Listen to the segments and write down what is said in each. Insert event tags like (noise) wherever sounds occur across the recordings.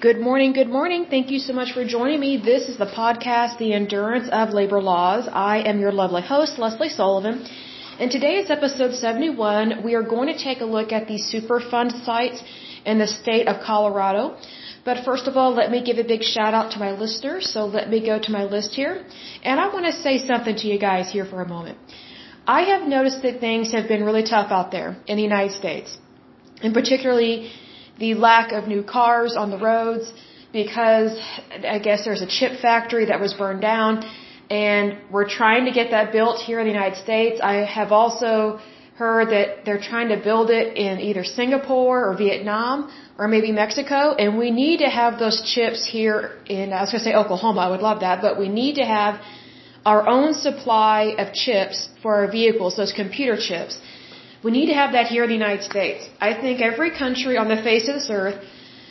Good morning, good morning. Thank you so much for joining me. This is the podcast, The Endurance of Labor Laws. I am your lovely host, Lesley Sullivan. And today is episode 71. We are going to take a look at the Superfund sites in the state of Colorado. But first of all, let me give a big shout out to my listeners. So let me go to my list here. And I want to say something to you guys here for a moment. I have noticed that things have been really tough out there in the United States. And particularly the lack of new cars on the roads because I guess there's a chip factory that was burned down and we're trying to get that built here in the United States. I have also heard that they're trying to build it in either Singapore or Vietnam or maybe Mexico and we need to have those chips here in I was going to say Oklahoma. I would love that, but we need to have our own supply of chips for our vehicles, those computer chips. We need to have that here in the United States. I think every country on the face of this earth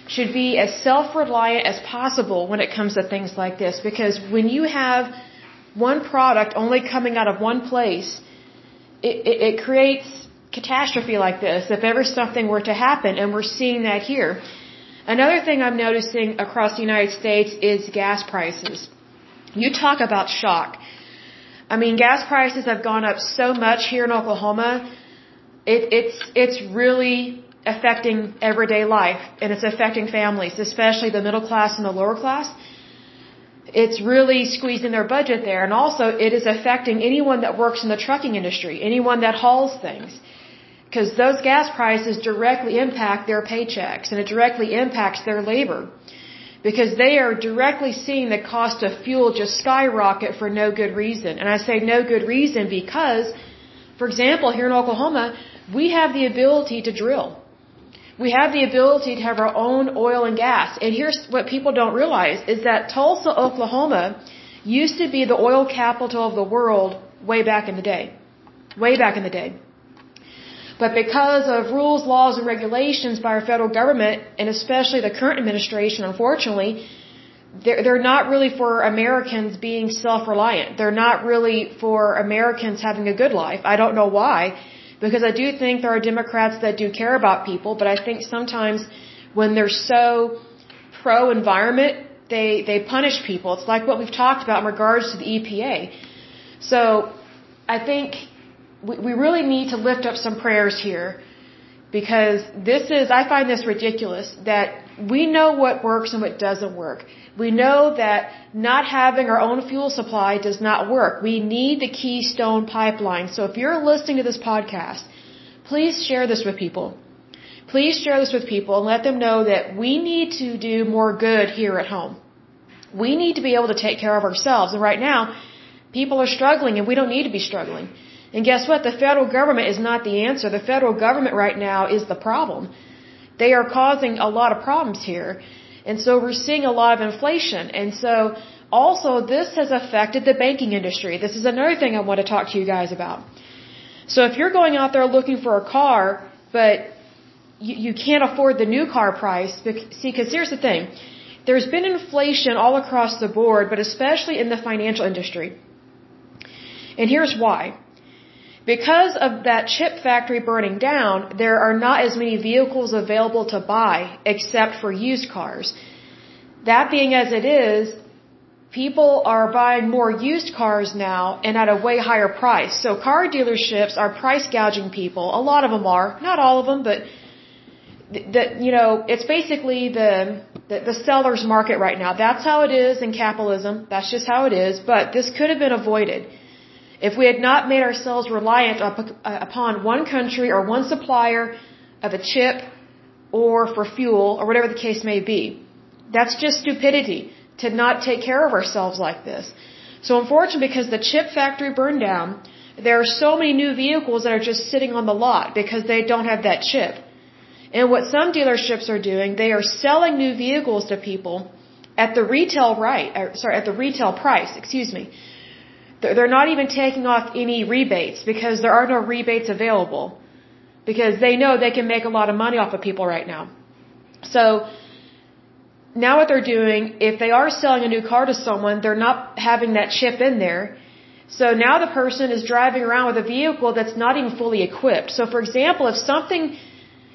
should be as self-reliant as possible when it comes to things like this because when you have one product only coming out of one place, it, it, it creates catastrophe like this if ever something were to happen and we're seeing that here. Another thing I'm noticing across the United States is gas prices. You talk about shock. I mean, gas prices have gone up so much here in Oklahoma it, it's it's really affecting everyday life and it's affecting families, especially the middle class and the lower class. It's really squeezing their budget there, and also it is affecting anyone that works in the trucking industry, anyone that hauls things, because those gas prices directly impact their paychecks and it directly impacts their labor, because they are directly seeing the cost of fuel just skyrocket for no good reason. And I say no good reason because, for example, here in Oklahoma, we have the ability to drill. We have the ability to have our own oil and gas. And here's what people don't realize is that Tulsa, Oklahoma used to be the oil capital of the world way back in the day. Way back in the day. But because of rules, laws, and regulations by our federal government, and especially the current administration, unfortunately, they're, they're not really for Americans being self-reliant. They're not really for Americans having a good life. I don't know why. Because I do think there are Democrats that do care about people, but I think sometimes when they're so pro environment, they, they punish people. It's like what we've talked about in regards to the EPA. So I think we, we really need to lift up some prayers here because this is, I find this ridiculous that we know what works and what doesn't work. We know that not having our own fuel supply does not work. We need the Keystone pipeline. So if you're listening to this podcast, please share this with people. Please share this with people and let them know that we need to do more good here at home. We need to be able to take care of ourselves. And right now, people are struggling and we don't need to be struggling. And guess what? The federal government is not the answer. The federal government right now is the problem. They are causing a lot of problems here. And so we're seeing a lot of inflation. And so also this has affected the banking industry. This is another thing I want to talk to you guys about. So if you're going out there looking for a car, but you, you can't afford the new car price, see, because here's the thing. There's been inflation all across the board, but especially in the financial industry. And here's why. Because of that chip factory burning down, there are not as many vehicles available to buy except for used cars. That being as it is, people are buying more used cars now and at a way higher price. So car dealerships are price gouging people. A lot of them are, not all of them, but the, you know, it's basically the, the the seller's market right now. That's how it is in capitalism. That's just how it is. But this could have been avoided. If we had not made ourselves reliant uh, upon one country or one supplier of a chip or for fuel or whatever the case may be, that's just stupidity to not take care of ourselves like this. So unfortunately, because the chip factory burned down, there are so many new vehicles that are just sitting on the lot because they don't have that chip. And what some dealerships are doing, they are selling new vehicles to people at the retail right, or, sorry, at the retail price, excuse me. They're not even taking off any rebates because there are no rebates available. Because they know they can make a lot of money off of people right now. So, now what they're doing, if they are selling a new car to someone, they're not having that chip in there. So now the person is driving around with a vehicle that's not even fully equipped. So for example, if something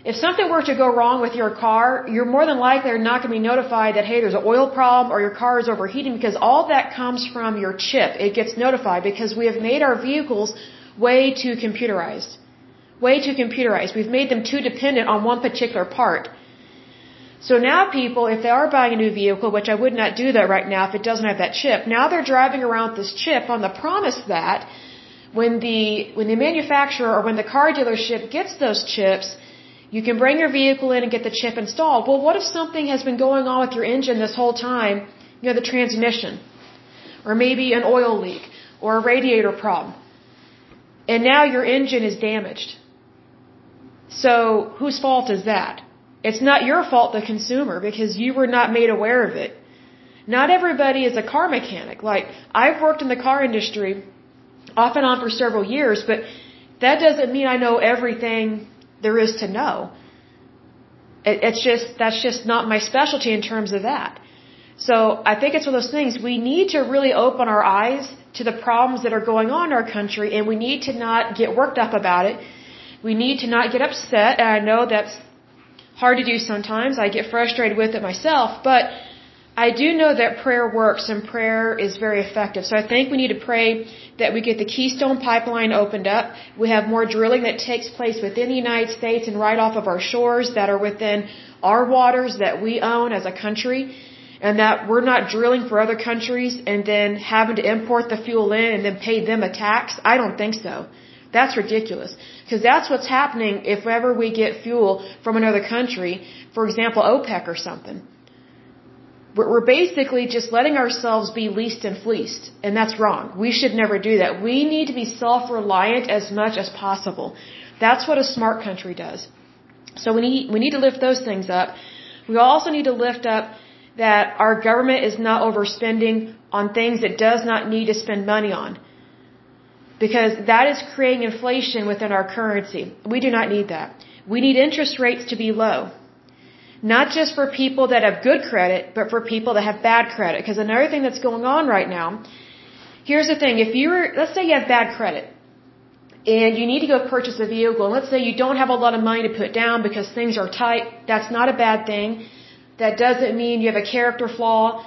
if something were to go wrong with your car, you're more than likely not going to be notified that, hey, there's an oil problem or your car is overheating because all that comes from your chip. It gets notified because we have made our vehicles way too computerized. Way too computerized. We've made them too dependent on one particular part. So now people, if they are buying a new vehicle, which I would not do that right now if it doesn't have that chip, now they're driving around with this chip on the promise that when the, when the manufacturer or when the car dealership gets those chips, you can bring your vehicle in and get the chip installed. Well, what if something has been going on with your engine this whole time? You know, the transmission, or maybe an oil leak, or a radiator problem. And now your engine is damaged. So, whose fault is that? It's not your fault, the consumer, because you were not made aware of it. Not everybody is a car mechanic. Like, I've worked in the car industry off and on for several years, but that doesn't mean I know everything there is to know. It, it's just, that's just not my specialty in terms of that. So I think it's one of those things, we need to really open our eyes to the problems that are going on in our country and we need to not get worked up about it. We need to not get upset and I know that's hard to do sometimes. I get frustrated with it myself, but I do know that prayer works and prayer is very effective. So I think we need to pray that we get the Keystone Pipeline opened up. We have more drilling that takes place within the United States and right off of our shores that are within our waters that we own as a country. And that we're not drilling for other countries and then having to import the fuel in and then pay them a tax. I don't think so. That's ridiculous. Because that's what's happening if ever we get fuel from another country, for example, OPEC or something. We're basically just letting ourselves be leased and fleeced, and that's wrong. We should never do that. We need to be self-reliant as much as possible. That's what a smart country does. So we need, we need to lift those things up. We also need to lift up that our government is not overspending on things it does not need to spend money on. Because that is creating inflation within our currency. We do not need that. We need interest rates to be low. Not just for people that have good credit, but for people that have bad credit. Because another thing that's going on right now, here's the thing, if you're, let's say you have bad credit, and you need to go purchase a vehicle, and let's say you don't have a lot of money to put down because things are tight, that's not a bad thing. That doesn't mean you have a character flaw.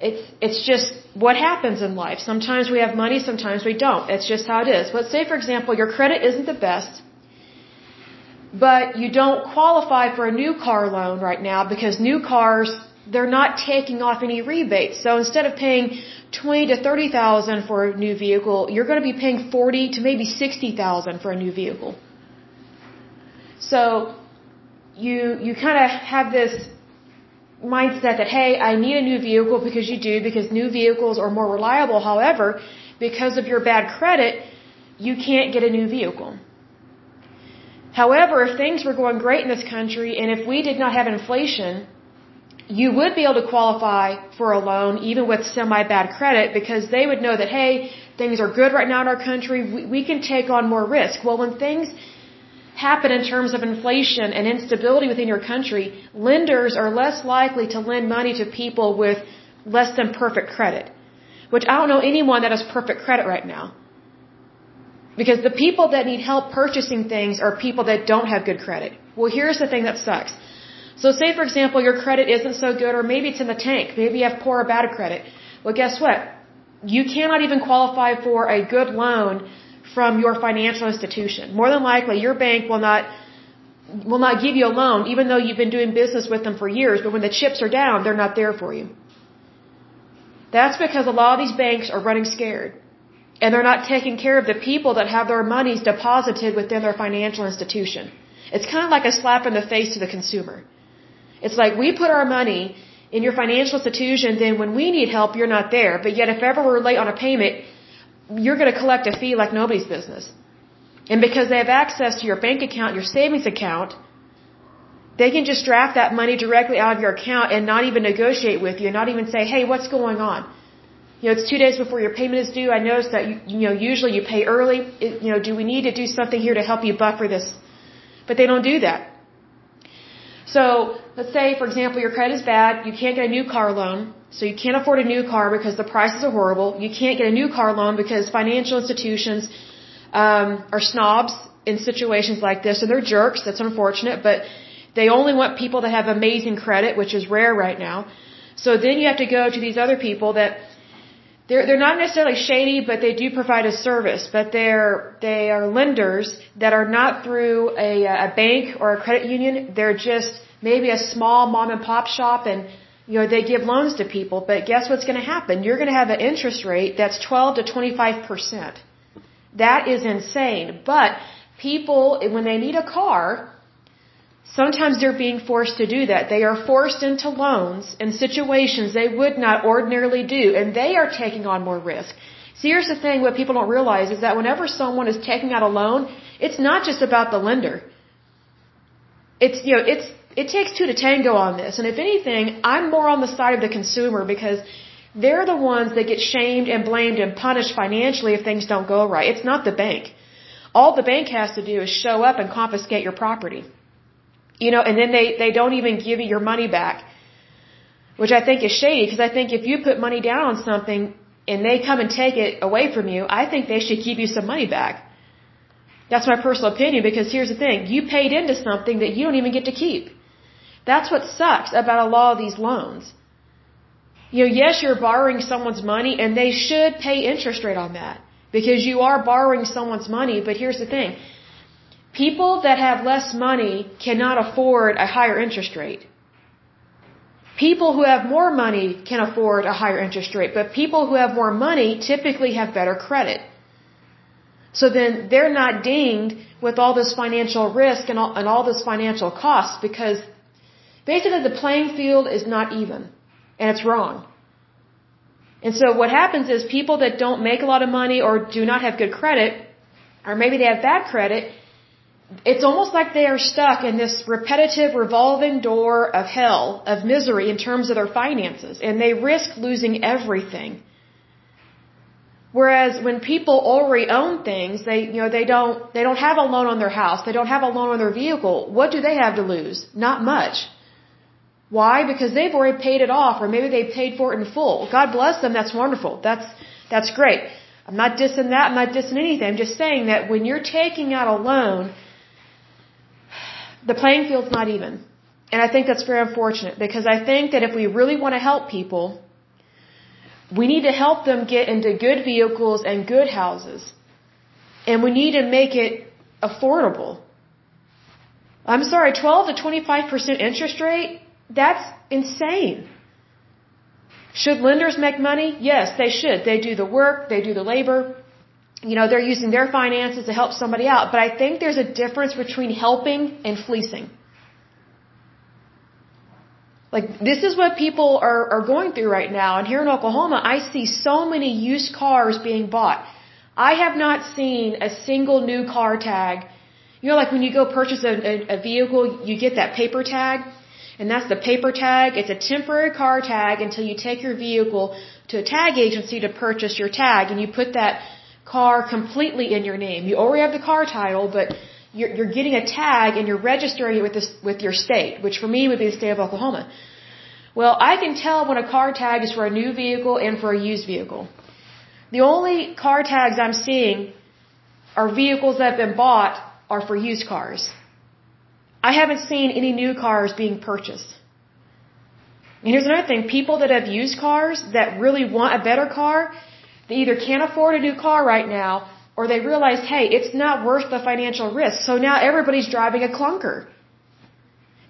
It's, it's just what happens in life. Sometimes we have money, sometimes we don't. It's just how it is. Let's say, for example, your credit isn't the best, but you don't qualify for a new car loan right now because new cars they're not taking off any rebates. So instead of paying twenty to thirty thousand for a new vehicle, you're going to be paying forty to maybe sixty thousand for a new vehicle. So you you kind of have this mindset that hey, I need a new vehicle because you do because new vehicles are more reliable. However, because of your bad credit, you can't get a new vehicle. However, if things were going great in this country and if we did not have inflation, you would be able to qualify for a loan even with semi bad credit because they would know that, hey, things are good right now in our country, we, we can take on more risk. Well, when things happen in terms of inflation and instability within your country, lenders are less likely to lend money to people with less than perfect credit. Which I don't know anyone that has perfect credit right now. Because the people that need help purchasing things are people that don't have good credit. Well, here's the thing that sucks. So say, for example, your credit isn't so good, or maybe it's in the tank. Maybe you have poor or bad credit. Well, guess what? You cannot even qualify for a good loan from your financial institution. More than likely, your bank will not will not give you a loan, even though you've been doing business with them for years. But when the chips are down, they're not there for you. That's because a lot of these banks are running scared and they're not taking care of the people that have their monies deposited within their financial institution. It's kind of like a slap in the face to the consumer. It's like we put our money in your financial institution, then when we need help, you're not there. But yet, if ever we're late on a payment, you're going to collect a fee like nobody's business. And because they have access to your bank account, your savings account, they can just draft that money directly out of your account and not even negotiate with you, and not even say, hey, what's going on? You know, it's two days before your payment is due. I noticed that, you, you know, usually you pay early. It, you know, do we need to do something here to help you buffer this? But they don't do that. So, let's say, for example, your credit is bad. You can't get a new car loan. So you can't afford a new car because the prices are horrible. You can't get a new car loan because financial institutions um, are snobs in situations like this, and they're jerks. That's unfortunate, but they only want people that have amazing credit, which is rare right now. So then you have to go to these other people that they're they're not necessarily shady, but they do provide a service. But they're they are lenders that are not through a a bank or a credit union. They're just maybe a small mom and pop shop, and you know they give loans to people. But guess what's going to happen? You're going to have an interest rate that's 12 to 25 percent. That is insane. But people, when they need a car, Sometimes they're being forced to do that. They are forced into loans in situations they would not ordinarily do, and they are taking on more risk. See, here's the thing what people don't realize is that whenever someone is taking out a loan, it's not just about the lender. It's, you know, it's, it takes two to tango on this. And if anything, I'm more on the side of the consumer because they're the ones that get shamed and blamed and punished financially if things don't go right. It's not the bank. All the bank has to do is show up and confiscate your property. You know, and then they, they don't even give you your money back. Which I think is shady, because I think if you put money down on something and they come and take it away from you, I think they should give you some money back. That's my personal opinion, because here's the thing. You paid into something that you don't even get to keep. That's what sucks about a lot of these loans. You know, yes, you're borrowing someone's money and they should pay interest rate on that. Because you are borrowing someone's money, but here's the thing. People that have less money cannot afford a higher interest rate. People who have more money can afford a higher interest rate, but people who have more money typically have better credit. So then they're not dinged with all this financial risk and all, and all this financial cost because basically the playing field is not even and it's wrong. And so what happens is people that don't make a lot of money or do not have good credit, or maybe they have bad credit, it's almost like they are stuck in this repetitive revolving door of hell, of misery in terms of their finances, and they risk losing everything. Whereas when people already own things, they, you know, they don't, they don't have a loan on their house, they don't have a loan on their vehicle, what do they have to lose? Not much. Why? Because they've already paid it off, or maybe they paid for it in full. God bless them, that's wonderful. That's, that's great. I'm not dissing that, I'm not dissing anything. I'm just saying that when you're taking out a loan, the playing field's not even. And I think that's very unfortunate because I think that if we really want to help people, we need to help them get into good vehicles and good houses. And we need to make it affordable. I'm sorry, 12 to 25% interest rate? That's insane. Should lenders make money? Yes, they should. They do the work, they do the labor you know, they're using their finances to help somebody out. But I think there's a difference between helping and fleecing. Like, this is what people are, are going through right now. And here in Oklahoma, I see so many used cars being bought. I have not seen a single new car tag. You know, like when you go purchase a, a, a vehicle, you get that paper tag. And that's the paper tag. It's a temporary car tag until you take your vehicle to a tag agency to purchase your tag. And you put that car completely in your name. You already have the car title, but you're, you're getting a tag and you're registering it with this, with your state, which for me would be the state of Oklahoma. Well, I can tell when a car tag is for a new vehicle and for a used vehicle. The only car tags I'm seeing are vehicles that have been bought are for used cars. I haven't seen any new cars being purchased. And here's another thing, people that have used cars that really want a better car, they either can't afford a new car right now or they realize, hey, it's not worth the financial risk. So now everybody's driving a clunker.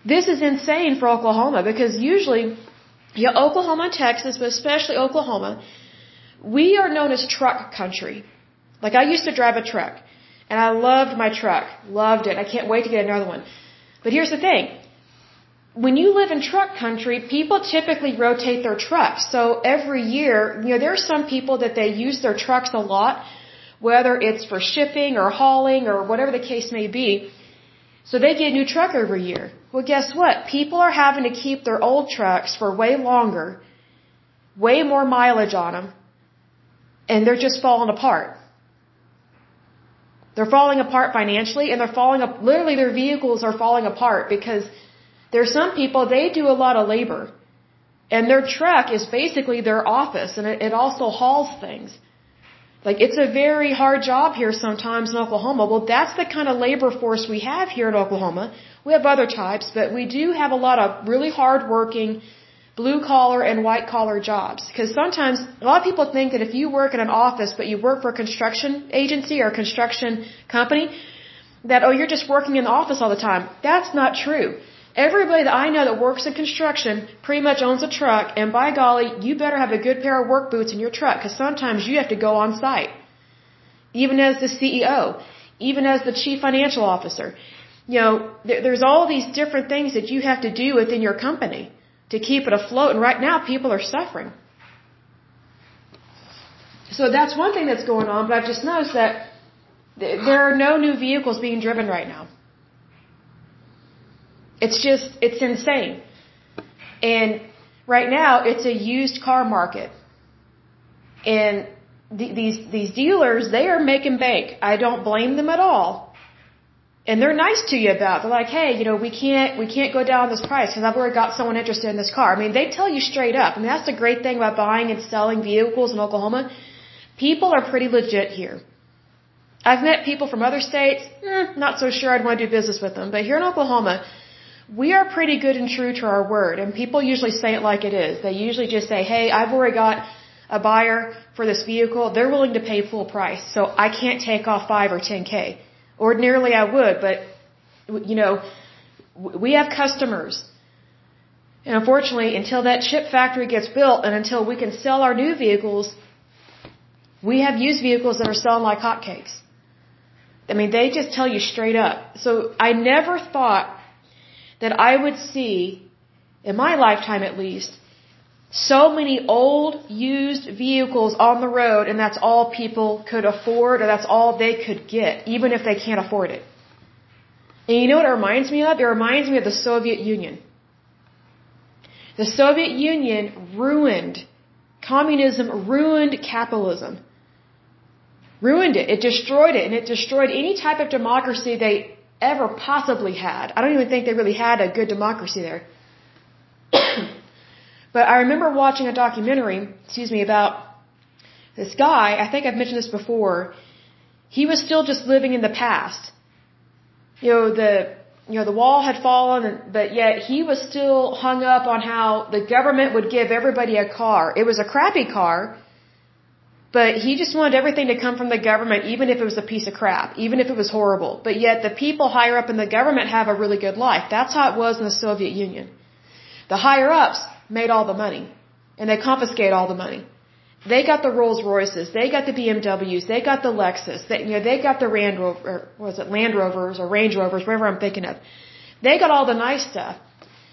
This is insane for Oklahoma because usually, yeah, Oklahoma and Texas, but especially Oklahoma, we are known as truck country. Like I used to drive a truck and I loved my truck. Loved it. I can't wait to get another one. But here's the thing when you live in truck country, people typically rotate their trucks. So every year, you know, there are some people that they use their trucks a lot, whether it's for shipping or hauling or whatever the case may be. So they get a new truck every year. Well, guess what? People are having to keep their old trucks for way longer, way more mileage on them, and they're just falling apart. They're falling apart financially and they're falling up, literally their vehicles are falling apart because there are some people, they do a lot of labor. And their truck is basically their office and it, it also hauls things. Like it's a very hard job here sometimes in Oklahoma. Well, that's the kind of labor force we have here in Oklahoma. We have other types, but we do have a lot of really hard working blue collar and white collar jobs. Because sometimes a lot of people think that if you work in an office but you work for a construction agency or a construction company, that oh you're just working in the office all the time. That's not true. Everybody that I know that works in construction pretty much owns a truck, and by golly, you better have a good pair of work boots in your truck, because sometimes you have to go on site. Even as the CEO, even as the chief financial officer. You know, there's all these different things that you have to do within your company to keep it afloat, and right now people are suffering. So that's one thing that's going on, but I've just noticed that there are no new vehicles being driven right now. It's just, it's insane. And right now, it's a used car market. And th these, these dealers, they are making bank. I don't blame them at all. And they're nice to you about it. They're like, hey, you know, we can't, we can't go down this price because I've already got someone interested in this car. I mean, they tell you straight up. I mean, that's the great thing about buying and selling vehicles in Oklahoma. People are pretty legit here. I've met people from other states, eh, not so sure I'd want to do business with them. But here in Oklahoma, we are pretty good and true to our word, and people usually say it like it is. They usually just say, hey, I've already got a buyer for this vehicle. They're willing to pay full price, so I can't take off 5 or 10K. Ordinarily I would, but, you know, we have customers. And unfortunately, until that chip factory gets built and until we can sell our new vehicles, we have used vehicles that are selling like hotcakes. I mean, they just tell you straight up. So I never thought that I would see, in my lifetime at least, so many old, used vehicles on the road, and that's all people could afford, or that's all they could get, even if they can't afford it. And you know what it reminds me of? It reminds me of the Soviet Union. The Soviet Union ruined, communism ruined capitalism. Ruined it. It destroyed it, and it destroyed any type of democracy they ever possibly had. I don't even think they really had a good democracy there. (clears throat) but I remember watching a documentary, excuse me, about this guy. I think I've mentioned this before. He was still just living in the past. You know, the you know, the wall had fallen, but yet he was still hung up on how the government would give everybody a car. It was a crappy car, but he just wanted everything to come from the government, even if it was a piece of crap, even if it was horrible. But yet the people higher up in the government have a really good life. That's how it was in the Soviet Union. The higher ups made all the money, and they confiscate all the money. They got the Rolls Royces, they got the BMWs, they got the Lexus, they, you know, they got the Land Rover, was it Land Rovers or Range Rovers, whatever I'm thinking of. They got all the nice stuff.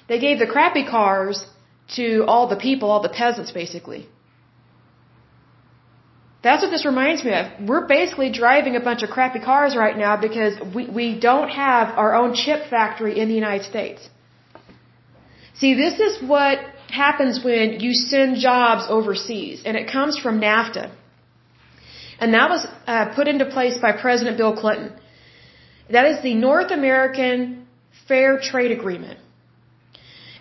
They gave the crappy cars to all the people, all the peasants, basically. That's what this reminds me of. We're basically driving a bunch of crappy cars right now because we, we don't have our own chip factory in the United States. See, this is what happens when you send jobs overseas, and it comes from NAFTA. And that was uh, put into place by President Bill Clinton. That is the North American Fair Trade Agreement.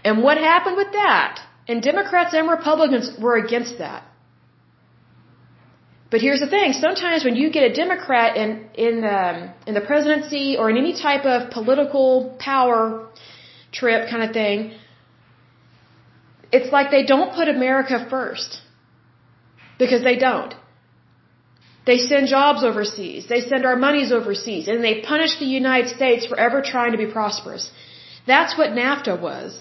And what happened with that? And Democrats and Republicans were against that. But here's the thing: sometimes when you get a Democrat in in um, in the presidency or in any type of political power trip kind of thing, it's like they don't put America first because they don't. They send jobs overseas. They send our monies overseas, and they punish the United States for ever trying to be prosperous. That's what NAFTA was.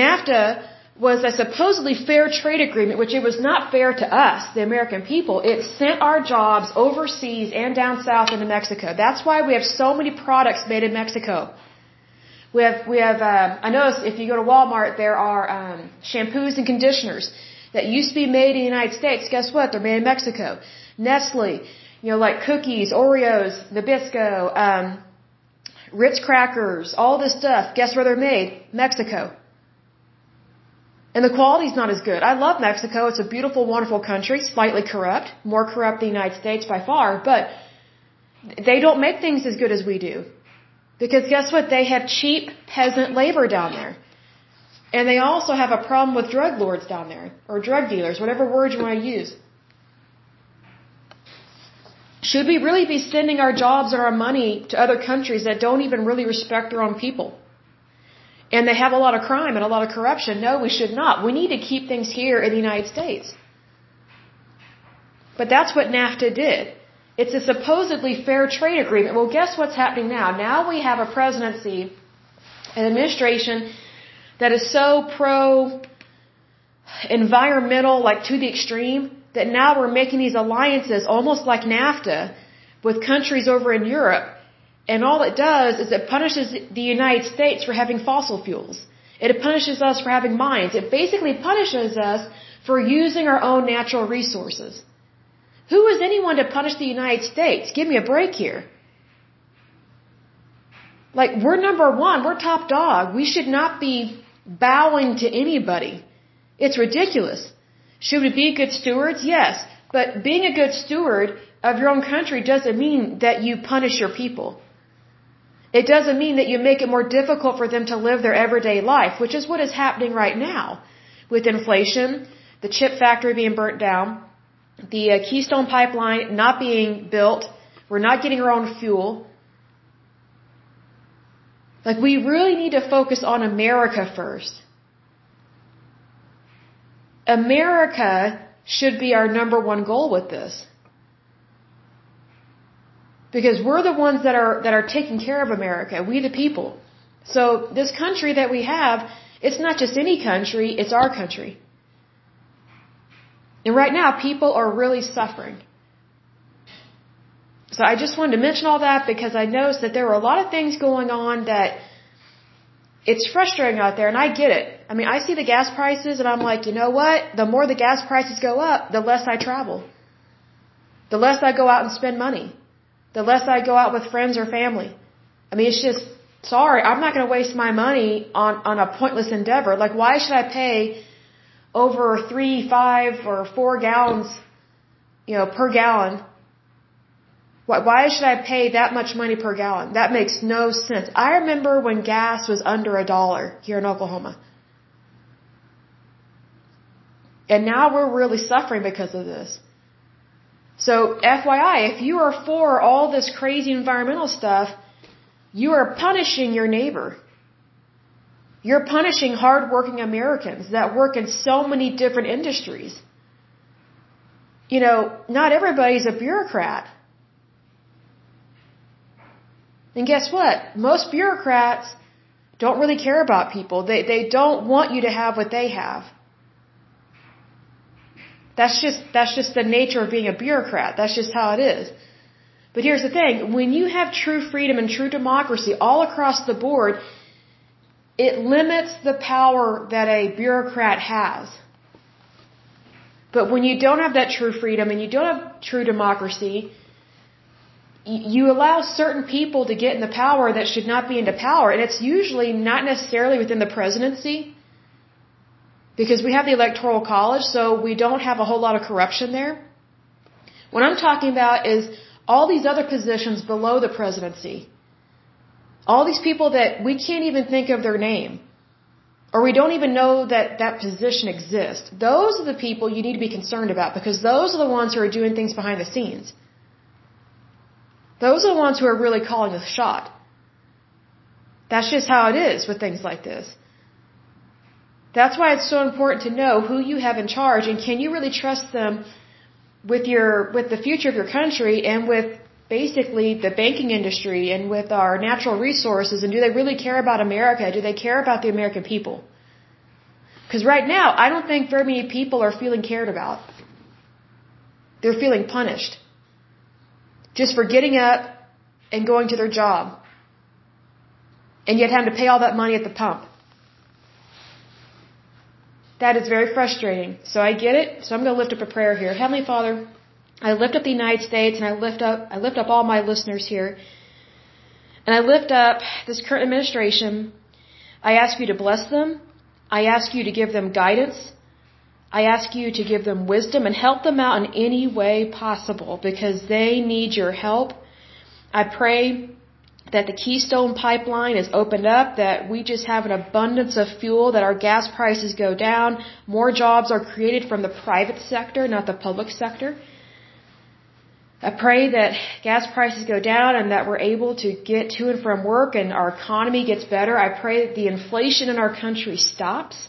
NAFTA was a supposedly fair trade agreement, which it was not fair to us, the American people. It sent our jobs overseas and down south into Mexico. That's why we have so many products made in Mexico. We have, we have, um, I noticed if you go to Walmart, there are um, shampoos and conditioners that used to be made in the United States. Guess what? They're made in Mexico. Nestle, you know, like cookies, Oreos, Nabisco, um, Ritz crackers, all this stuff. Guess where they're made? Mexico. And the quality's not as good. I love Mexico. It's a beautiful, wonderful country, slightly corrupt, more corrupt than the United States by far, but they don't make things as good as we do. Because guess what? They have cheap peasant labor down there. And they also have a problem with drug lords down there, or drug dealers, whatever word you want to use. Should we really be sending our jobs and our money to other countries that don't even really respect their own people? And they have a lot of crime and a lot of corruption. No, we should not. We need to keep things here in the United States. But that's what NAFTA did. It's a supposedly fair trade agreement. Well, guess what's happening now? Now we have a presidency, an administration that is so pro environmental, like to the extreme, that now we're making these alliances almost like NAFTA with countries over in Europe. And all it does is it punishes the United States for having fossil fuels. It punishes us for having mines. It basically punishes us for using our own natural resources. Who is anyone to punish the United States? Give me a break here. Like, we're number one. We're top dog. We should not be bowing to anybody. It's ridiculous. Should we be good stewards? Yes. But being a good steward of your own country doesn't mean that you punish your people. It doesn't mean that you make it more difficult for them to live their everyday life, which is what is happening right now. With inflation, the chip factory being burnt down, the uh, Keystone Pipeline not being built, we're not getting our own fuel. Like, we really need to focus on America first. America should be our number one goal with this. Because we're the ones that are, that are taking care of America. We the people. So this country that we have, it's not just any country, it's our country. And right now, people are really suffering. So I just wanted to mention all that because I noticed that there were a lot of things going on that it's frustrating out there, and I get it. I mean, I see the gas prices, and I'm like, you know what? The more the gas prices go up, the less I travel. The less I go out and spend money. The less I go out with friends or family. I mean, it's just, sorry, I'm not going to waste my money on, on a pointless endeavor. Like, why should I pay over three, five, or four gallons, you know, per gallon why why should I pay that much money per gallon? That makes no sense. I remember when gas was under a dollar here in Oklahoma. And now we're really suffering because of this. So, FYI, if you are for all this crazy environmental stuff, you are punishing your neighbor. You're punishing hardworking Americans that work in so many different industries. You know, not everybody's a bureaucrat. And guess what? Most bureaucrats don't really care about people. They, they don't want you to have what they have. That's just, that's just the nature of being a bureaucrat. That's just how it is. But here's the thing. When you have true freedom and true democracy all across the board, it limits the power that a bureaucrat has. But when you don't have that true freedom and you don't have true democracy, you allow certain people to get in the power that should not be into power. And it's usually not necessarily within the presidency because we have the electoral college, so we don't have a whole lot of corruption there. What I'm talking about is all these other positions below the presidency. All these people that we can't even think of their name. Or we don't even know that that position exists. Those are the people you need to be concerned about because those are the ones who are doing things behind the scenes. Those are the ones who are really calling the shot. That's just how it is with things like this. That's why it's so important to know who you have in charge and can you really trust them with your with the future of your country and with basically the banking industry and with our natural resources and do they really care about America? Do they care about the American people? Because right now, I don't think very many people are feeling cared about. They're feeling punished just for getting up and going to their job. And yet having to pay all that money at the pump. That is very frustrating. So I get it. So I'm going to lift up a prayer here. Heavenly Father, I lift up the United States and I lift up, I lift up all my listeners here. And I lift up this current administration. I ask you to bless them. I ask you to give them guidance. I ask you to give them wisdom and help them out in any way possible because they need your help. I pray that the Keystone pipeline is opened up, that we just have an abundance of fuel, that our gas prices go down, more jobs are created from the private sector, not the public sector. I pray that gas prices go down and that we're able to get to and from work and our economy gets better. I pray that the inflation in our country stops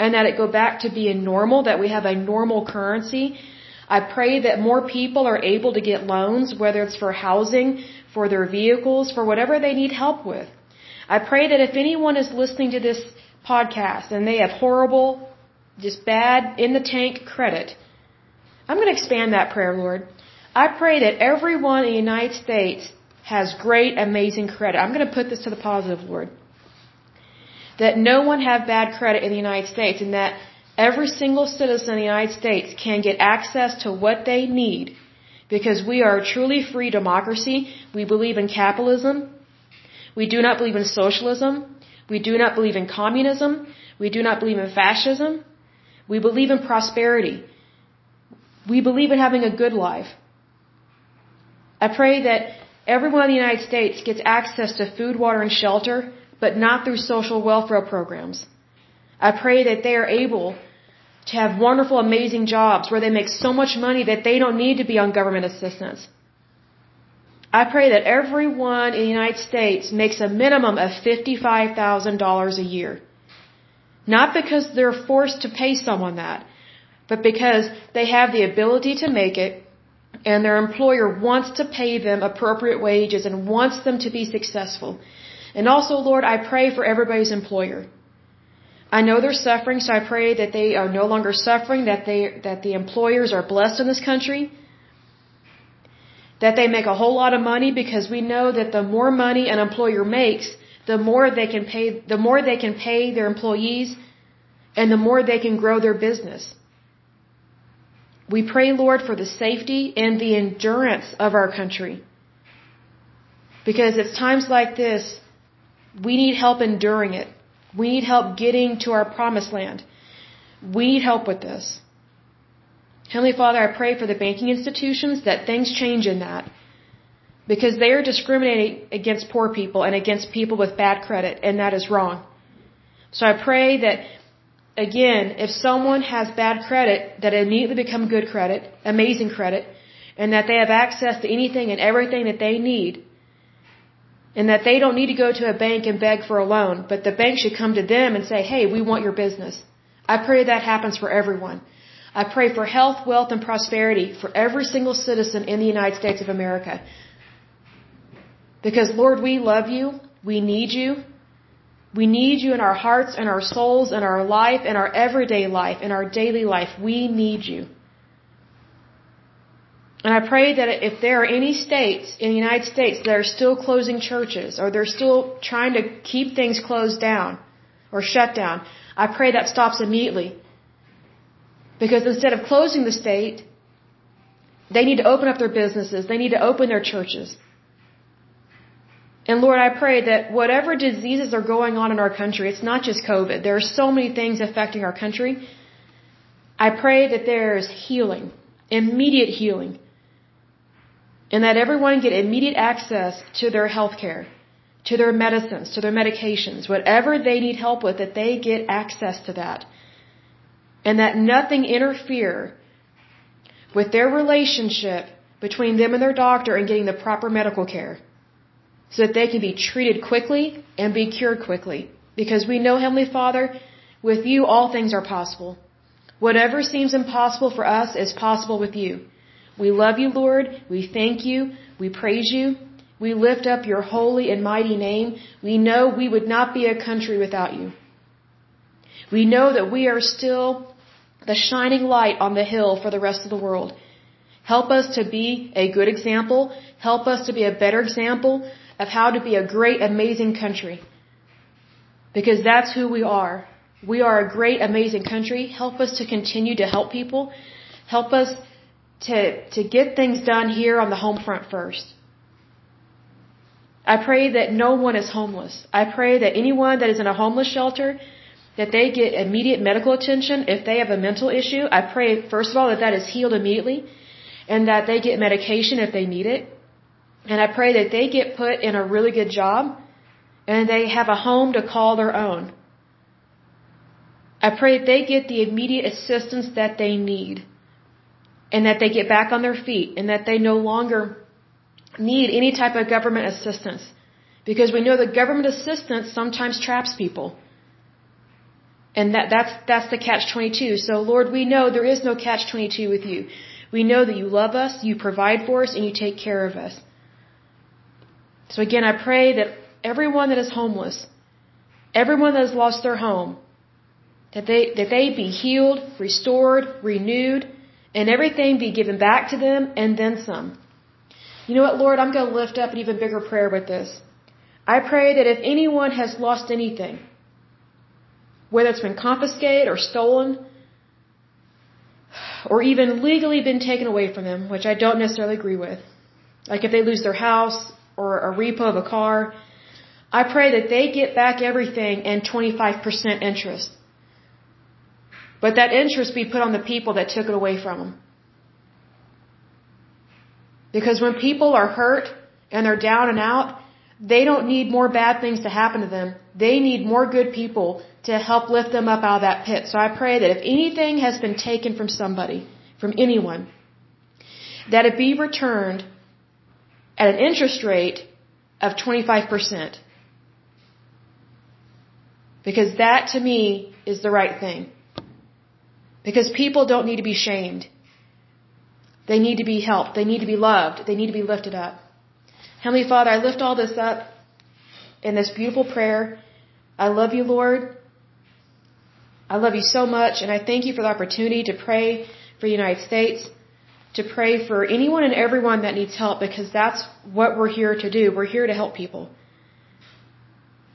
and that it go back to being normal, that we have a normal currency. I pray that more people are able to get loans, whether it's for housing, for their vehicles, for whatever they need help with. I pray that if anyone is listening to this podcast and they have horrible, just bad, in the tank credit, I'm going to expand that prayer, Lord. I pray that everyone in the United States has great, amazing credit. I'm going to put this to the positive, Lord. That no one have bad credit in the United States and that every single citizen in the United States can get access to what they need because we are a truly free democracy. We believe in capitalism. We do not believe in socialism. We do not believe in communism. We do not believe in fascism. We believe in prosperity. We believe in having a good life. I pray that everyone in the United States gets access to food, water, and shelter, but not through social welfare programs. I pray that they are able to have wonderful, amazing jobs where they make so much money that they don't need to be on government assistance. I pray that everyone in the United States makes a minimum of $55,000 a year. Not because they're forced to pay someone that, but because they have the ability to make it and their employer wants to pay them appropriate wages and wants them to be successful. And also, Lord, I pray for everybody's employer. I know they're suffering, so I pray that they are no longer suffering, that they that the employers are blessed in this country, that they make a whole lot of money because we know that the more money an employer makes, the more they can pay the more they can pay their employees and the more they can grow their business. We pray, Lord, for the safety and the endurance of our country. Because it's times like this, we need help enduring it. We need help getting to our promised land. We need help with this. Heavenly Father, I pray for the banking institutions that things change in that. Because they are discriminating against poor people and against people with bad credit, and that is wrong. So I pray that again, if someone has bad credit, that it immediately become good credit, amazing credit, and that they have access to anything and everything that they need, and that they don't need to go to a bank and beg for a loan, but the bank should come to them and say, hey, we want your business. I pray that happens for everyone. I pray for health, wealth, and prosperity for every single citizen in the United States of America. Because, Lord, we love you. We need you. We need you in our hearts and our souls and our life and our everyday life and our daily life. We need you. And I pray that if there are any states in the United States that are still closing churches or they're still trying to keep things closed down or shut down, I pray that stops immediately. Because instead of closing the state, they need to open up their businesses. They need to open their churches. And Lord, I pray that whatever diseases are going on in our country, it's not just COVID. There are so many things affecting our country. I pray that there's healing, immediate healing, and that everyone get immediate access to their health care, to their medicines, to their medications, whatever they need help with, that they get access to that. And that nothing interfere with their relationship between them and their doctor and getting the proper medical care so that they can be treated quickly and be cured quickly. Because we know, Heavenly Father, with you all things are possible. Whatever seems impossible for us is possible with you. We love you, Lord. We thank you. We praise you. We lift up your holy and mighty name. We know we would not be a country without you. We know that we are still the shining light on the hill for the rest of the world. Help us to be a good example. Help us to be a better example of how to be a great, amazing country. Because that's who we are. We are a great, amazing country. Help us to continue to help people. Help us to, to get things done here on the home front first. I pray that no one is homeless. I pray that anyone that is in a homeless shelter, that they get immediate medical attention. If they have a mental issue, I pray, first of all, that that is healed immediately and that they get medication if they need it. And I pray that they get put in a really good job and they have a home to call their own. I pray that they get the immediate assistance that they need. And that they get back on their feet and that they no longer need any type of government assistance. Because we know that government assistance sometimes traps people. And that, that's, that's the catch 22. So Lord, we know there is no catch 22 with you. We know that you love us, you provide for us, and you take care of us. So again, I pray that everyone that is homeless, everyone that has lost their home, that they, that they be healed, restored, renewed, and everything be given back to them and then some. You know what, Lord, I'm going to lift up an even bigger prayer with this. I pray that if anyone has lost anything, whether it's been confiscated or stolen, or even legally been taken away from them, which I don't necessarily agree with. Like if they lose their house or a repo of a car, I pray that they get back everything and 25% interest. But that interest be put on the people that took it away from them. Because when people are hurt and they're down and out, they don't need more bad things to happen to them. They need more good people to help lift them up out of that pit. So I pray that if anything has been taken from somebody, from anyone, that it be returned at an interest rate of 25%. Because that to me is the right thing. Because people don't need to be shamed. They need to be helped. They need to be loved. They need to be lifted up. Heavenly Father, I lift all this up in this beautiful prayer. I love you, Lord. I love you so much, and I thank you for the opportunity to pray for the United States, to pray for anyone and everyone that needs help, because that's what we're here to do. We're here to help people.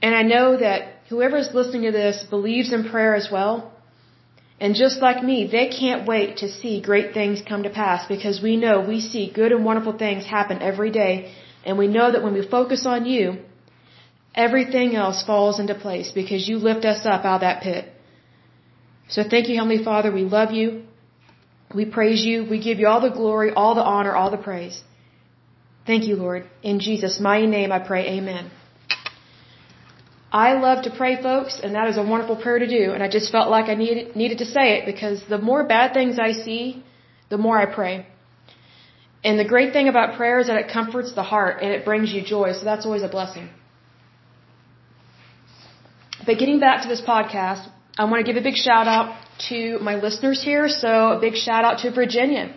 And I know that whoever is listening to this believes in prayer as well. And just like me, they can't wait to see great things come to pass because we know we see good and wonderful things happen every day and we know that when we focus on you, everything else falls into place because you lift us up out of that pit. So thank you, Heavenly Father. We love you. We praise you. We give you all the glory, all the honor, all the praise. Thank you, Lord. In Jesus' mighty name I pray, amen. I love to pray, folks, and that is a wonderful prayer to do. And I just felt like I needed, needed to say it because the more bad things I see, the more I pray. And the great thing about prayer is that it comforts the heart and it brings you joy. So that's always a blessing. But getting back to this podcast, I want to give a big shout out to my listeners here. So a big shout out to Virginia,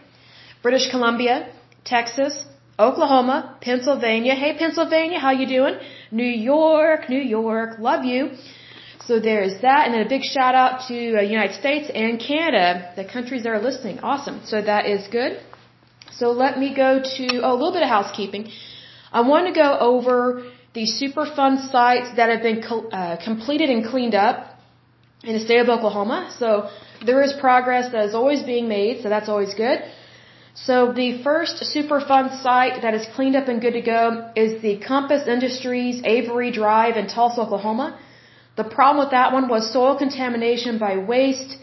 British Columbia, Texas, Oklahoma, Pennsylvania. Hey Pennsylvania, how you doing? New York, New York, love you. So there's that, and then a big shout out to uh, United States and Canada, the countries that are listening. Awesome. So that is good. So let me go to oh, a little bit of housekeeping. I want to go over the Superfund sites that have been uh, completed and cleaned up in the state of Oklahoma. So there is progress that is always being made, so that's always good. So the first Superfund site that is cleaned up and good to go is the Compass Industries Avery Drive in Tulsa, Oklahoma. The problem with that one was soil contamination by waste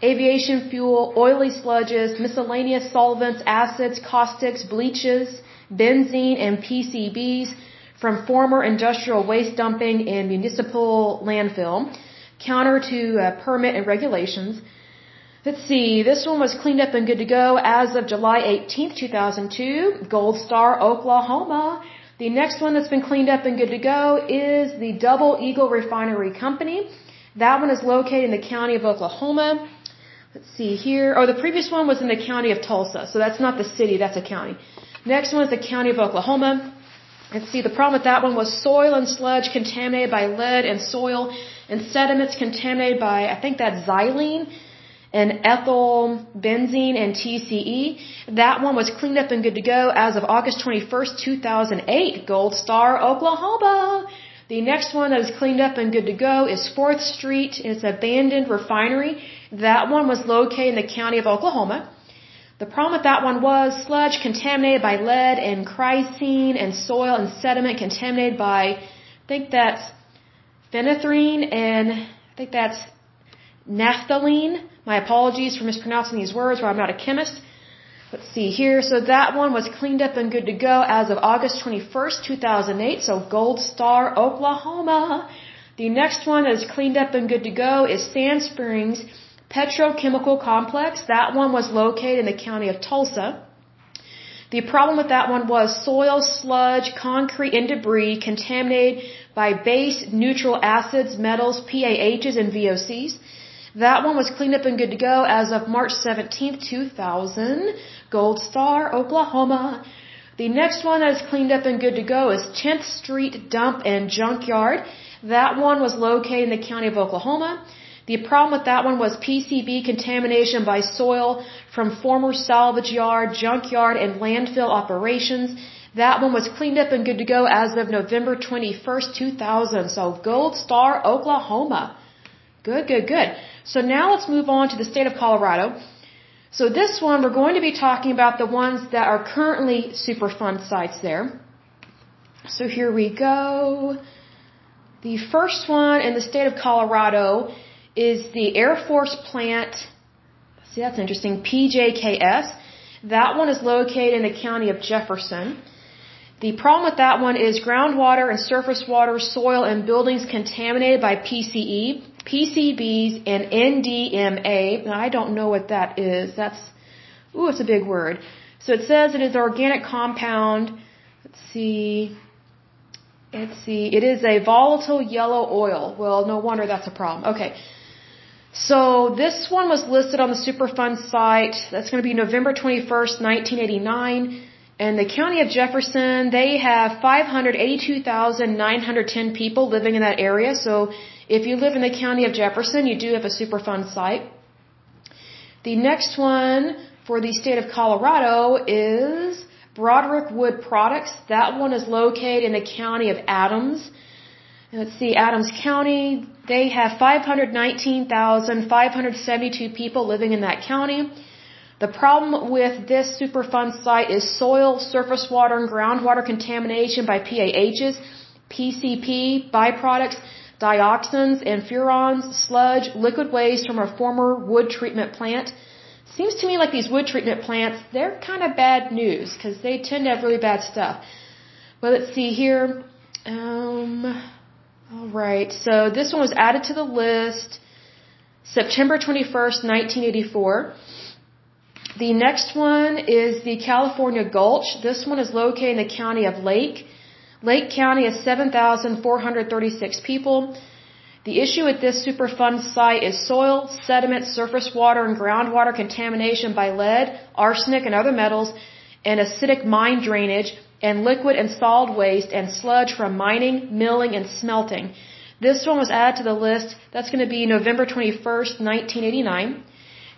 aviation fuel, oily sludges, miscellaneous solvents, acids, caustics, bleaches, benzene, and PCBs from former industrial waste dumping in municipal landfill, counter to uh, permit and regulations. Let's see, this one was cleaned up and good to go as of July 18th, 2002, Gold Star, Oklahoma. The next one that's been cleaned up and good to go is the Double Eagle Refinery Company. That one is located in the county of Oklahoma. Let's see here. Oh, the previous one was in the county of Tulsa. So that's not the city, that's a county. Next one is the county of Oklahoma. Let's see, the problem with that one was soil and sludge contaminated by lead and soil and sediments contaminated by, I think that's xylene and ethyl benzene and TCE. That one was cleaned up and good to go as of August 21st, 2008. Gold Star, Oklahoma. The next one that is cleaned up and good to go is 4th Street. It's abandoned refinery. That one was located in the county of Oklahoma. The problem with that one was sludge contaminated by lead and chrysene and soil and sediment contaminated by, I think that's phenanthrene and I think that's naphthalene. My apologies for mispronouncing these words, where I'm not a chemist. Let's see here. So that one was cleaned up and good to go as of August 21st, 2008. So Gold Star, Oklahoma. The next one that is cleaned up and good to go is Sand Springs Petrochemical Complex, that one was located in the county of Tulsa. The problem with that one was soil, sludge, concrete, and debris contaminated by base neutral acids, metals, PAHs, and VOCs. That one was cleaned up and good to go as of March 17th, 2000. Gold Star, Oklahoma. The next one that is cleaned up and good to go is 10th Street Dump and Junkyard. That one was located in the county of Oklahoma. The problem with that one was PCB contamination by soil from former salvage yard, junkyard, and landfill operations. That one was cleaned up and good to go as of November 21st, 2000. So Gold Star, Oklahoma. Good, good, good. So now let's move on to the state of Colorado. So this one, we're going to be talking about the ones that are currently Superfund sites there. So here we go. The first one in the state of Colorado is the Air Force plant. See, that's interesting. PJKS. That one is located in the county of Jefferson. The problem with that one is groundwater and surface water, soil, and buildings contaminated by PCE, PCBs, and NDMA. Now, I don't know what that is. That's, ooh, it's a big word. So it says it is an organic compound. Let's see. Let's see. It is a volatile yellow oil. Well, no wonder that's a problem. Okay. So this one was listed on the Superfund site. That's going to be November 21st, 1989. And the county of Jefferson, they have 582,910 people living in that area. So if you live in the county of Jefferson, you do have a Superfund site. The next one for the state of Colorado is Broderick Wood Products. That one is located in the county of Adams. Let's see, Adams County, they have 519,572 people living in that county. The problem with this Superfund site is soil, surface water, and groundwater contamination by PAHs, PCP, byproducts, dioxins, and furans, sludge, liquid waste from a former wood treatment plant. Seems to me like these wood treatment plants, they're kind of bad news because they tend to have really bad stuff. But let's see here. Um, all right. So this one was added to the list September 21st, 1984. The next one is the California Gulch. This one is located in the county of Lake. Lake County has 7,436 people. The issue at this Superfund site is soil, sediment, surface water, and groundwater contamination by lead, arsenic, and other metals, and acidic mine drainage, and liquid and solid waste and sludge from mining, milling, and smelting. This one was added to the list. That's going to be November 21st, 1989.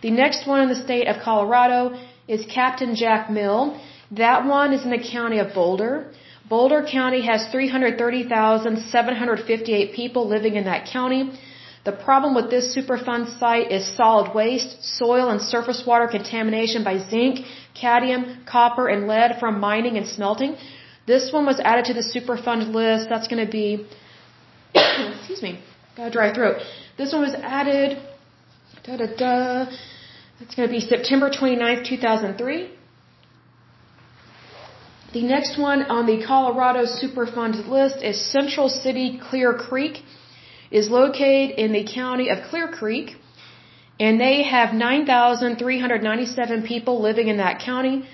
The next one in the state of Colorado is Captain Jack Mill. That one is in the county of Boulder. Boulder County has 330,758 people living in that county. The problem with this Superfund site is solid waste, soil and surface water contamination by zinc, cadmium, copper, and lead from mining and smelting. This one was added to the Superfund list. That's going to be, (coughs) excuse me, got a dry throat. This one was added, da da da. That's going to be September 29th, 2003. The next one on the Colorado Superfund list is Central City Clear Creek. Is located in the county of Clear Creek and they have 9,397 people living in that county.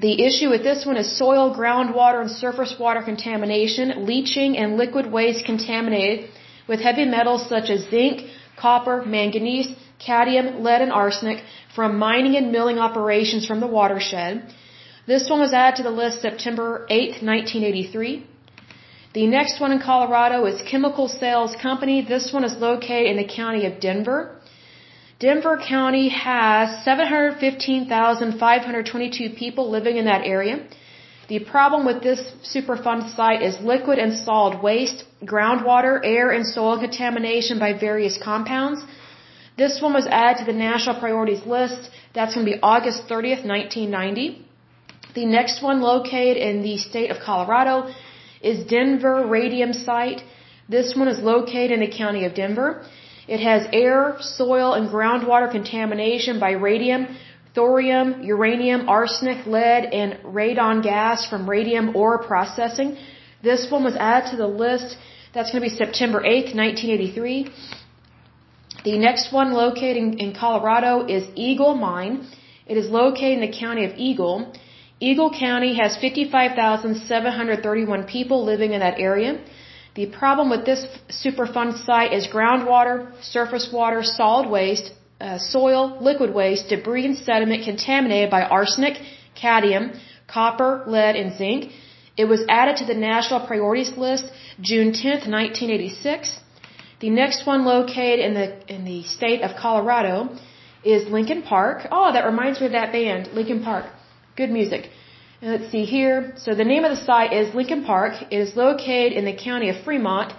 The issue with this one is soil, groundwater, and surface water contamination, leaching, and liquid waste contaminated with heavy metals such as zinc, copper, manganese, cadmium, lead, and arsenic from mining and milling operations from the watershed. This one was added to the list September 8, 1983. The next one in Colorado is Chemical Sales Company. This one is located in the county of Denver. Denver County has 715,522 people living in that area. The problem with this Superfund site is liquid and solid waste, groundwater, air, and soil contamination by various compounds. This one was added to the national priorities list. That's going to be August 30th, 1990. The next one located in the state of Colorado is Denver Radium Site. This one is located in the county of Denver. It has air, soil, and groundwater contamination by radium, thorium, uranium, arsenic, lead, and radon gas from radium ore processing. This one was added to the list. That's going to be September 8th, 1983. The next one located in, Colorado is Eagle Mine. It is located in the county of Eagle. Eagle County has 55,731 people living in that area. The problem with this Superfund site is groundwater, surface water, solid waste, uh, soil, liquid waste, debris and sediment contaminated by arsenic, cadmium, copper, lead, and zinc. It was added to the national priorities list June 10, 1986. The next one located in the in the state of Colorado is Lincoln Park. Oh, that reminds me of that band, Linkin Park. Good music. And let's see here. So the name of the site is Lincoln Park. It is located in the county of Fremont.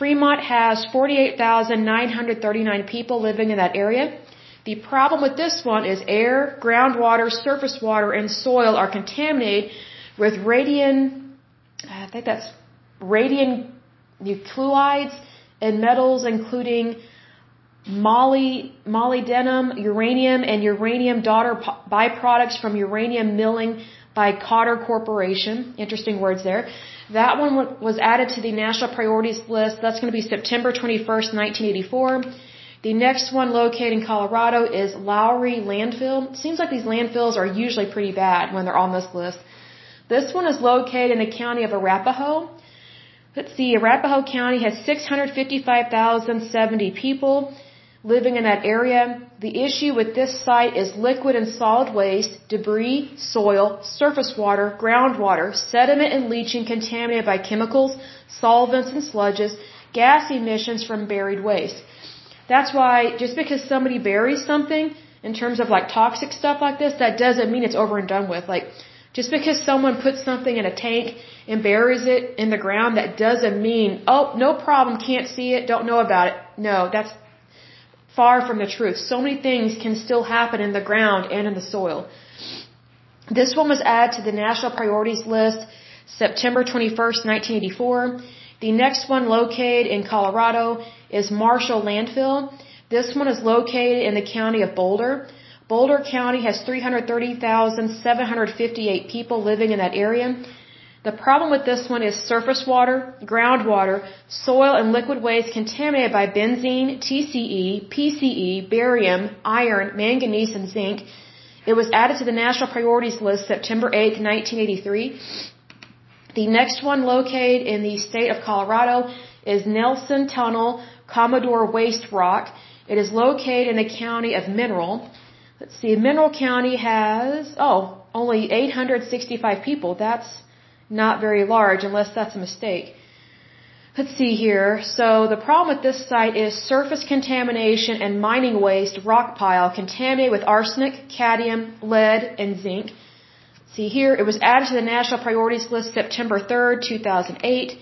Fremont has 48,939 people living in that area. The problem with this one is air, groundwater, surface water, and soil are contaminated with radian, I think that's radian and metals including moly, molybdenum, uranium, and uranium daughter byproducts from uranium milling by Cotter Corporation. Interesting words there. That one was added to the national priorities list. That's going to be September 21st, 1984. The next one located in Colorado is Lowry Landfill. Seems like these landfills are usually pretty bad when they're on this list. This one is located in the county of Arapahoe. Let's see, Arapahoe County has 655,070 people living in that area. The issue with this site is liquid and solid waste, debris, soil, surface water, groundwater, sediment and leaching contaminated by chemicals, solvents and sludges, gas emissions from buried waste. That's why just because somebody buries something in terms of like toxic stuff like this, that doesn't mean it's over and done with. Like just because someone puts something in a tank and buries it in the ground, that doesn't mean, oh, no problem, can't see it, don't know about it. No, that's far from the truth. So many things can still happen in the ground and in the soil. This one was added to the national priorities list September 21st, 1984. The next one located in Colorado is Marshall Landfill. This one is located in the county of Boulder. Boulder County has 330,758 people living in that area. The problem with this one is surface water, groundwater, soil and liquid waste contaminated by benzene, TCE, PCE, barium, iron, manganese, and zinc. It was added to the national priorities list September 8, 1983. The next one located in the state of Colorado is Nelson Tunnel Commodore Waste Rock. It is located in the county of Mineral. Let's see, Mineral County has, oh, only 865 people. That's not very large unless that's a mistake. Let's see here. So the problem with this site is surface contamination and mining waste rock pile contaminated with arsenic, cadmium, lead, and zinc. See here, it was added to the national priorities list September 3rd, 2008.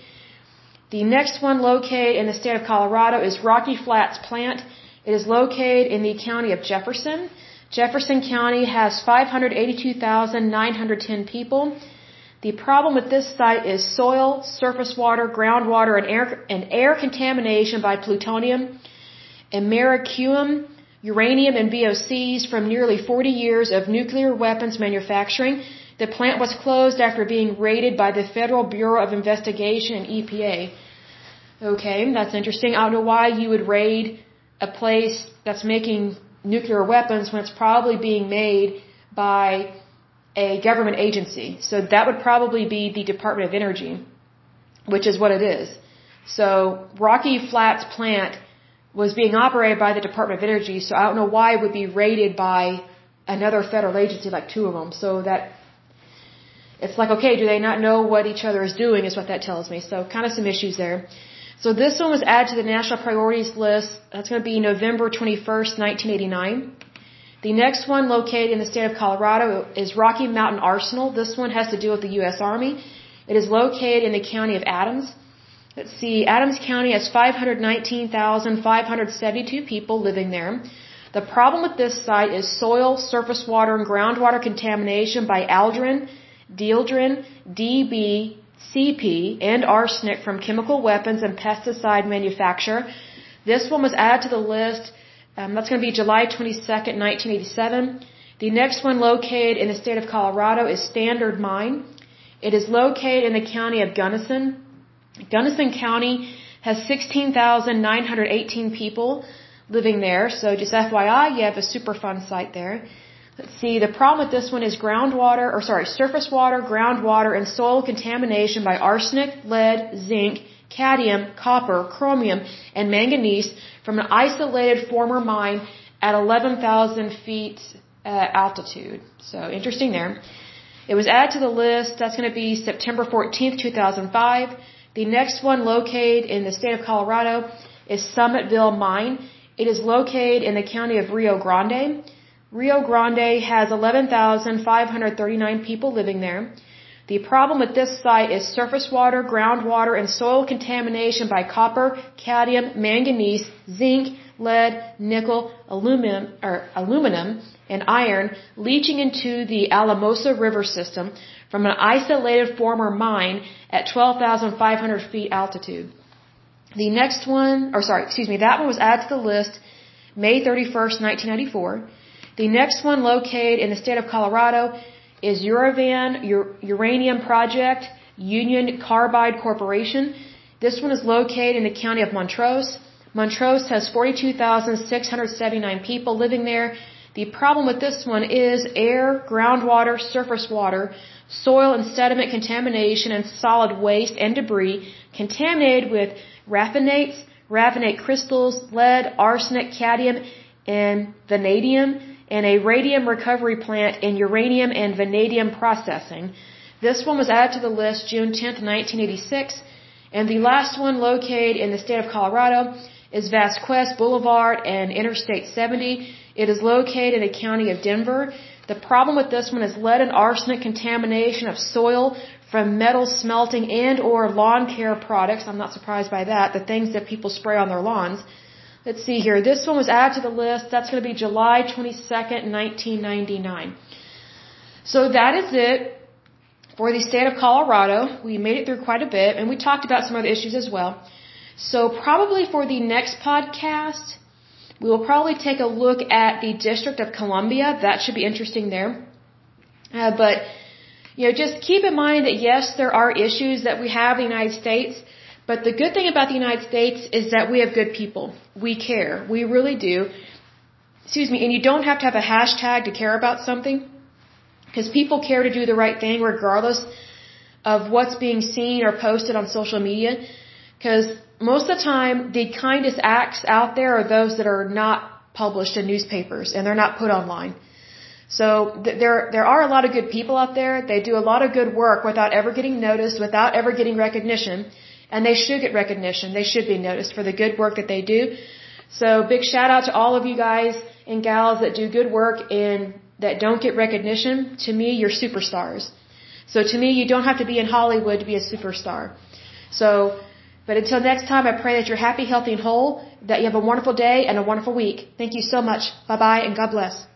The next one located in the state of Colorado is Rocky Flats Plant. It is located in the county of Jefferson. Jefferson County has 582,910 people. The problem with this site is soil, surface water, groundwater, and air, and air contamination by plutonium, americium, uranium, and VOCs from nearly 40 years of nuclear weapons manufacturing. The plant was closed after being raided by the Federal Bureau of Investigation and EPA. Okay, that's interesting. I don't know why you would raid a place that's making nuclear weapons when it's probably being made by a government agency. So that would probably be the Department of Energy, which is what it is. So Rocky Flats plant was being operated by the Department of Energy, so I don't know why it would be raided by another federal agency, like two of them. So that it's like, okay, do they not know what each other is doing? Is what that tells me. So kind of some issues there. So this one was added to the national priorities list. That's going to be November 21st, 1989. The next one located in the state of Colorado is Rocky Mountain Arsenal. This one has to do with the U.S. Army. It is located in the county of Adams. Let's see, Adams County has 519,572 people living there. The problem with this site is soil, surface water, and groundwater contamination by aldrin, dieldrin, DB, CP, and arsenic from chemical weapons and pesticide manufacture. This one was added to the list um, that's going to be July 22nd, 1987. The next one located in the state of Colorado is Standard Mine. It is located in the county of Gunnison. Gunnison County has 16,918 people living there. So just FYI, you have a Superfund site there. Let's see, the problem with this one is groundwater, or sorry, surface water, groundwater, and soil contamination by arsenic, lead, zinc, cadmium, copper, chromium, and manganese from an isolated former mine at 11,000 feet uh, altitude. So interesting there. It was added to the list. That's going to be September 14th, 2005. The next one located in the state of Colorado is Summitville Mine. It is located in the county of Rio Grande. Rio Grande has 11,539 people living there. The problem with this site is surface water, groundwater, and soil contamination by copper, cadmium, manganese, zinc, lead, nickel, aluminum, or aluminum, and iron leaching into the Alamosa River system from an isolated former mine at 12,500 feet altitude. The next one, or sorry, excuse me, that one was added to the list May 31st, 1994. The next one located in the state of Colorado is Uravan Uranium Project Union Carbide Corporation. This one is located in the county of Montrose. Montrose has 42,679 people living there. The problem with this one is air, groundwater, surface water, soil and sediment contamination, and solid waste and debris contaminated with raffinates, raffinate crystals, lead, arsenic, cadmium, and vanadium, and a radium recovery plant in uranium and vanadium processing. This one was added to the list June 10, 1986. And the last one located in the state of Colorado is Vasquez Boulevard and Interstate 70. It is located in the county of Denver. The problem with this one is lead and arsenic contamination of soil from metal smelting and or lawn care products. I'm not surprised by that. The things that people spray on their lawns. Let's see here. This one was added to the list. That's going to be July 22nd, 1999. So that is it for the state of Colorado. We made it through quite a bit and we talked about some other issues as well. So probably for the next podcast, we will probably take a look at the District of Columbia. That should be interesting there. Uh, but, you know, just keep in mind that yes, there are issues that we have in the United States, but the good thing about the United States is that we have good people. We care. We really do. Excuse me, and you don't have to have a hashtag to care about something because people care to do the right thing regardless of what's being seen or posted on social media because most of the time, the kindest acts out there are those that are not published in newspapers and they're not put online. So th- there there are a lot of good people out there. They do a lot of good work without ever getting noticed, without ever getting recognition, and they should get recognition. They should be noticed for the good work that they do. So big shout out to all of you guys and gals that do good work and that don't get recognition. To me, you're superstars. So to me, you don't have to be in Hollywood to be a superstar. So but until next time, I pray that you're happy, healthy, and whole, that you have a wonderful day and a wonderful week. Thank you so much. Bye bye and God bless.